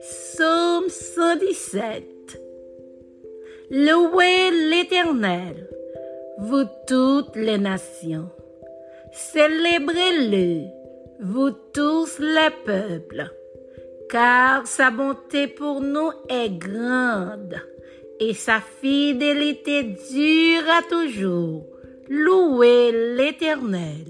117. Louez l'Éternel, vous toutes les nations. Célébrez-le, vous tous les peuples, car sa bonté pour nous est grande et sa fidélité dure à toujours. Louez l'Éternel.